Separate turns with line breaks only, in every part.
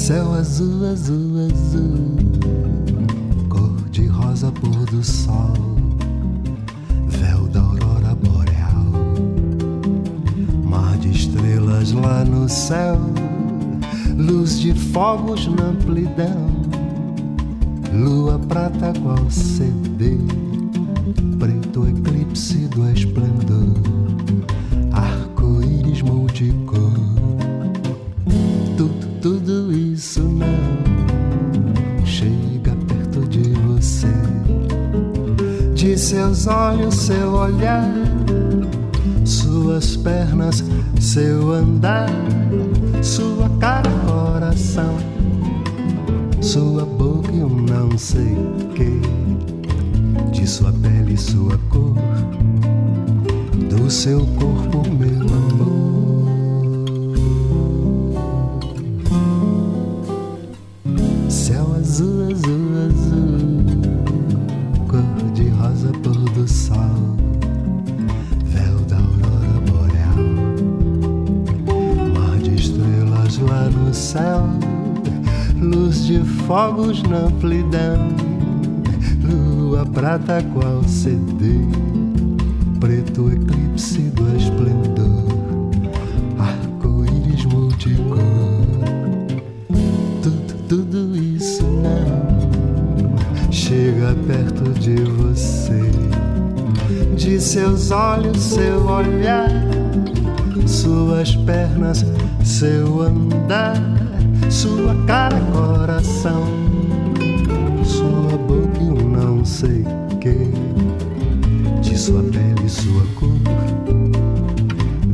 céu azul, azul, azul, cor de rosa pôr do sol, véu da aurora boreal, mar de estrelas lá no céu, luz de fogos na amplidão, lua prata qual CD, preto eclipse do esplendor. Isso não chega perto de você. De seus olhos, seu olhar, suas pernas, seu andar, sua cara, coração, sua boca e um não sei que, de sua pele, sua cor, do seu corpo, meu azul, azul, azul, cor de rosa pôr do sol, véu da aurora boreal, mar de estrelas lá no céu, luz de fogos na amplidão, lua prata qual CD, preto eclipse do esplendor, perto de você. De seus olhos, seu olhar, suas pernas, seu andar, sua cara, coração, sua boca e um não sei que, de sua pele, sua cor,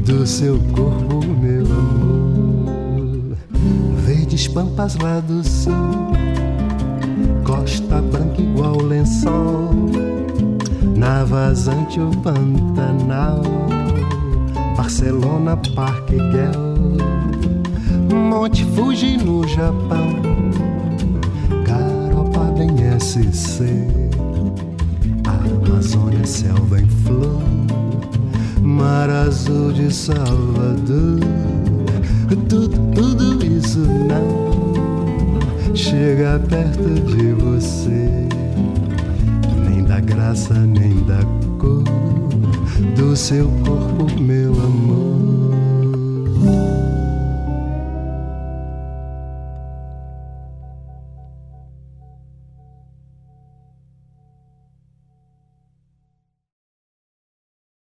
do seu corpo, meu amor. Verdes pampas lá do sul, na vazante o Pantanal, Barcelona, Parque Guel, Monte Fuji no Japão, Garopa em SC, Amazônia, selva em flor, Mar Azul de Salvador tudo, tudo isso não chega perto de você, nem da cor do seu corpo, meu amor.